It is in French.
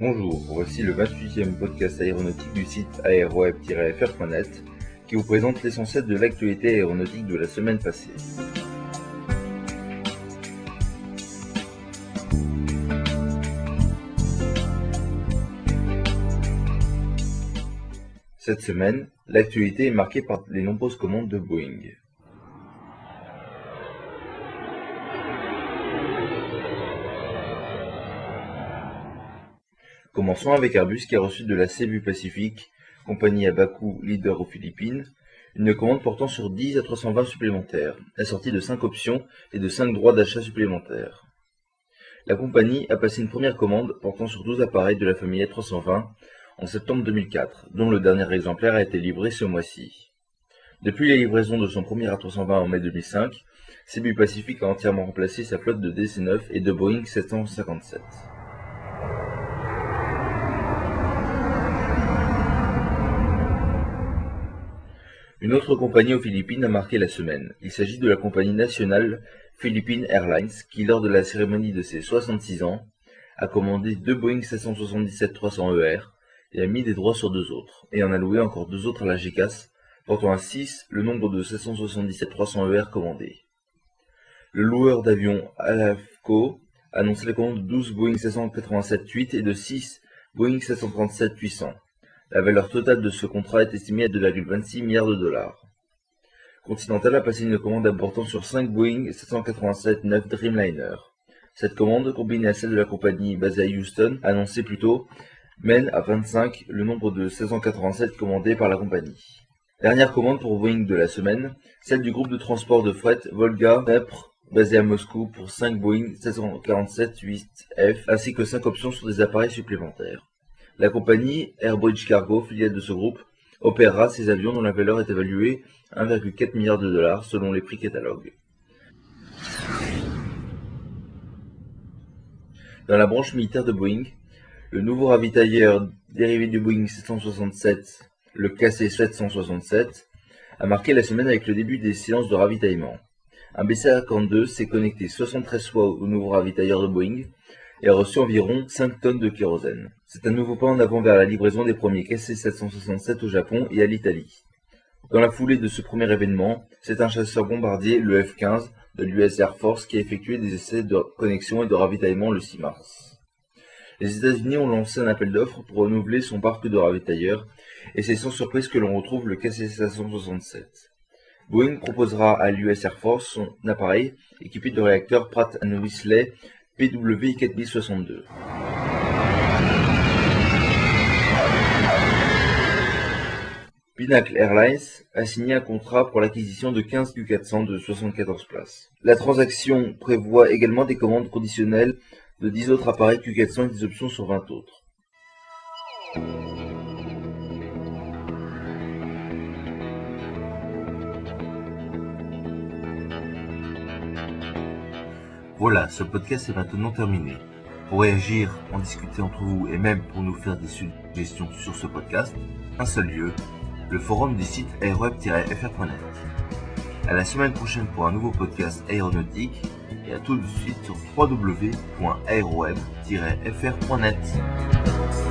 Bonjour, voici le 28e podcast aéronautique du site aeroweb-fr.net qui vous présente l'essentiel de l'actualité aéronautique de la semaine passée. Cette semaine, l'actualité est marquée par les nombreuses commandes de Boeing. Commençons avec Airbus qui a reçu de la Cebu Pacific, compagnie à Bakou, leader aux Philippines, une commande portant sur 10 à 320 supplémentaires, assortie de 5 options et de 5 droits d'achat supplémentaires. La compagnie a passé une première commande portant sur 12 appareils de la famille A320 en septembre 2004, dont le dernier exemplaire a été livré ce mois-ci. Depuis la livraison de son premier A320 en mai 2005, Cebu Pacific a entièrement remplacé sa flotte de DC-9 et de Boeing 757. Une autre compagnie aux Philippines a marqué la semaine. Il s'agit de la compagnie nationale Philippine Airlines qui, lors de la cérémonie de ses 66 ans, a commandé deux Boeing 777-300ER et a mis des droits sur deux autres, et en a loué encore deux autres à la GECAS, portant à 6 le nombre de 777-300ER commandés. Le loueur d'avions Alafco a annoncé la commande de 12 Boeing 787-8 et de 6 Boeing 737-800. La valeur totale de ce contrat est estimée à 2,26 milliards de dollars. Continental a passé une commande importante sur 5 Boeing 787-9 Dreamliner. Cette commande, combinée à celle de la compagnie basée à Houston, annoncée plus tôt, mène à 25 le nombre de 1687 commandés par la compagnie. Dernière commande pour Boeing de la semaine, celle du groupe de transport de fret Volga Nepr basé à Moscou pour 5 Boeing 747-8F ainsi que 5 options sur des appareils supplémentaires. La compagnie Airbridge Cargo, filiale de ce groupe, opérera ces avions dont la valeur est évaluée à 1,4 milliard de dollars selon les prix catalogues. Dans la branche militaire de Boeing, le nouveau ravitailleur dérivé du Boeing 767, le KC-767, a marqué la semaine avec le début des séances de ravitaillement. Un BC-52 s'est connecté 73 fois au nouveau ravitailleur de Boeing et a reçu environ 5 tonnes de kérosène. C'est un nouveau pas en avant vers la livraison des premiers KC-767 au Japon et à l'Italie. Dans la foulée de ce premier événement, c'est un chasseur bombardier, le F-15, de l'US Air Force qui a effectué des essais de connexion et de ravitaillement le 6 mars. Les États-Unis ont lancé un appel d'offres pour renouveler son parc de ravitailleurs, et c'est sans surprise que l'on retrouve le KC-767. Boeing proposera à l'US Air Force son appareil équipé de réacteurs Pratt Whitley PW 4062. Pinnacle Airlines a signé un contrat pour l'acquisition de 15 Q400 de 74 places. La transaction prévoit également des commandes conditionnelles de 10 autres appareils Q400 et des options sur 20 autres. Voilà, ce podcast est maintenant terminé. Pour réagir, en discuter entre vous et même pour nous faire des suggestions sur ce podcast, un seul lieu, le forum du site aeroweb-fr.net. À la semaine prochaine pour un nouveau podcast aéronautique et à tout de suite sur www.aeroweb-fr.net.